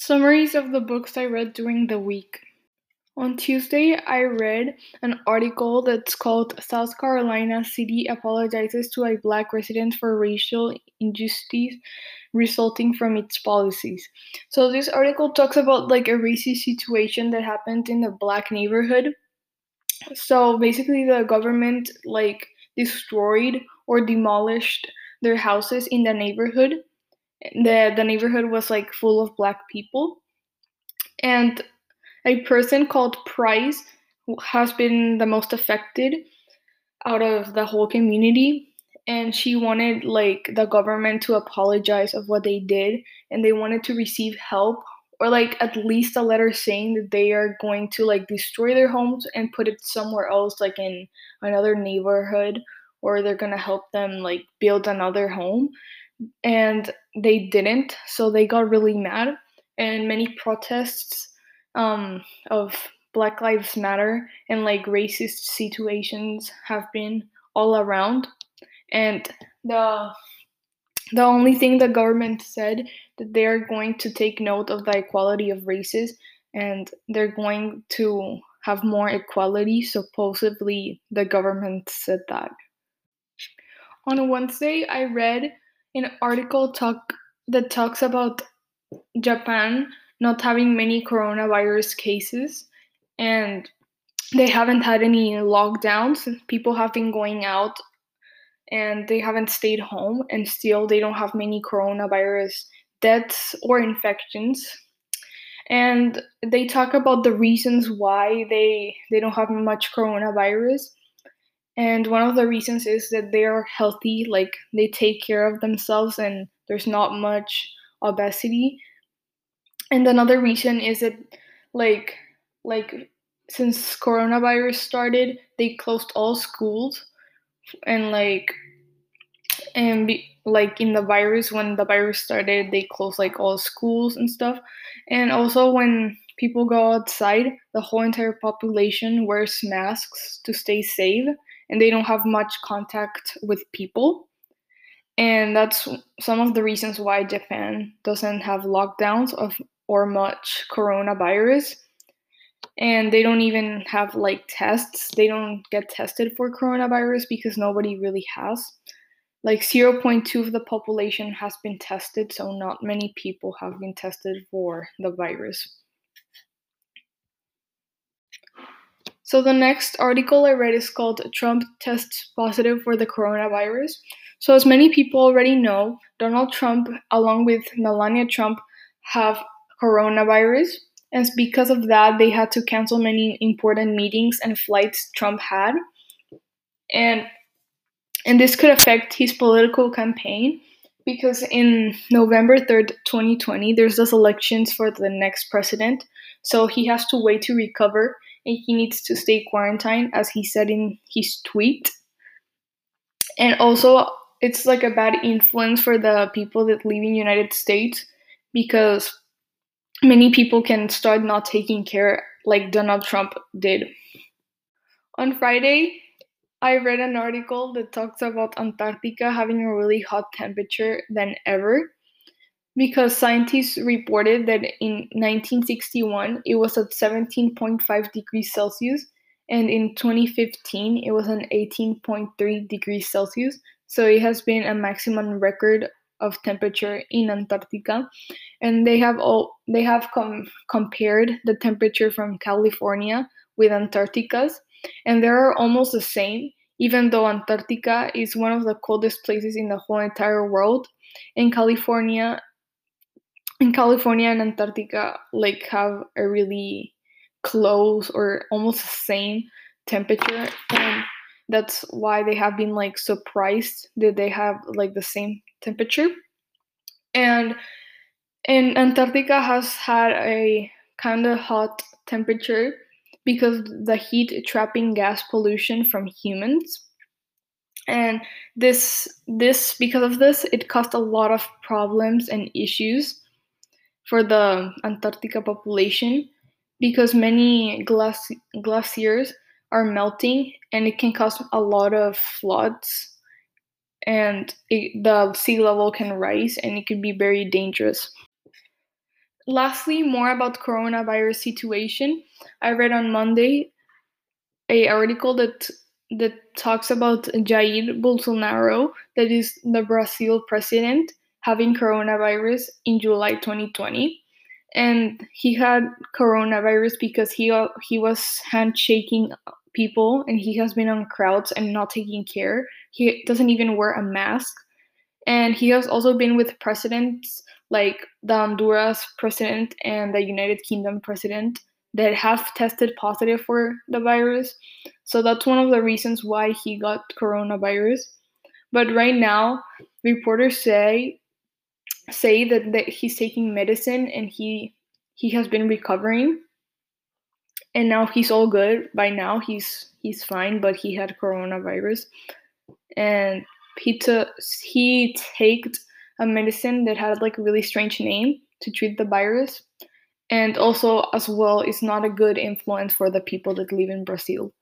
Summaries of the books I read during the week. On Tuesday, I read an article that's called South Carolina City Apologizes to a Black Resident for Racial Injustice Resulting from Its Policies. So, this article talks about like a racist situation that happened in a black neighborhood. So, basically, the government like destroyed or demolished their houses in the neighborhood the the neighborhood was like full of black people. And a person called price has been the most affected out of the whole community and she wanted like the government to apologize of what they did and they wanted to receive help or like at least a letter saying that they are going to like destroy their homes and put it somewhere else like in another neighborhood or they're going to help them like build another home and they didn't, so they got really mad, and many protests um, of Black Lives Matter and like racist situations have been all around, and the the only thing the government said that they are going to take note of the equality of races and they're going to have more equality supposedly the government said that. On wednesday i read an article talk that talks about Japan not having many coronavirus cases and they haven't had any lockdowns. People have been going out and they haven't stayed home and still they don't have many coronavirus deaths or infections. And they talk about the reasons why they they don't have much coronavirus and one of the reasons is that they are healthy, like they take care of themselves and there's not much obesity. And another reason is that like like since coronavirus started, they closed all schools and like and be, like in the virus when the virus started, they closed like all schools and stuff. And also when people go outside, the whole entire population wears masks to stay safe and they don't have much contact with people. And that's some of the reasons why Japan doesn't have lockdowns of or much coronavirus. And they don't even have like tests. They don't get tested for coronavirus because nobody really has. Like 0.2 of the population has been tested, so not many people have been tested for the virus. So the next article I read is called Trump tests positive for the coronavirus. So as many people already know, Donald Trump along with Melania Trump have coronavirus and because of that they had to cancel many important meetings and flights Trump had. And and this could affect his political campaign because in November 3rd, 2020, there's those elections for the next president. So he has to wait to recover and he needs to stay quarantined, as he said in his tweet. And also, it's like a bad influence for the people that live in United States because many people can start not taking care like Donald Trump did. On Friday, I read an article that talks about Antarctica having a really hot temperature than ever because scientists reported that in 1961 it was at 17.5 degrees Celsius, and in 2015 it was an 18.3 degrees Celsius. So it has been a maximum record of temperature in Antarctica, and they have all they have com- compared the temperature from California with Antarctica's, and they are almost the same. Even though Antarctica is one of the coldest places in the whole entire world, in California in California and Antarctica like have a really close or almost the same temperature and that's why they have been like surprised that they have like the same temperature. And and Antarctica has had a kind of hot temperature because the heat trapping gas pollution from humans. And this this because of this it caused a lot of problems and issues for the Antarctica population because many glaci- glaciers are melting and it can cause a lot of floods and it, the sea level can rise and it could be very dangerous. lastly, more about coronavirus situation. I read on Monday a article that that talks about Jair Bolsonaro, that is the Brazil president, having coronavirus in July 2020. And he had coronavirus because he uh, he was handshaking people and he has been on crowds and not taking care. He doesn't even wear a mask. And he has also been with presidents like the Honduras president and the United Kingdom president that have tested positive for the virus. So that's one of the reasons why he got coronavirus. But right now, reporters say say that, that he's taking medicine and he he has been recovering. And now he's all good. By now he's he's fine but he had coronavirus. And he took he taked a medicine that had like a really strange name to treat the virus. And also as well is not a good influence for the people that live in brazil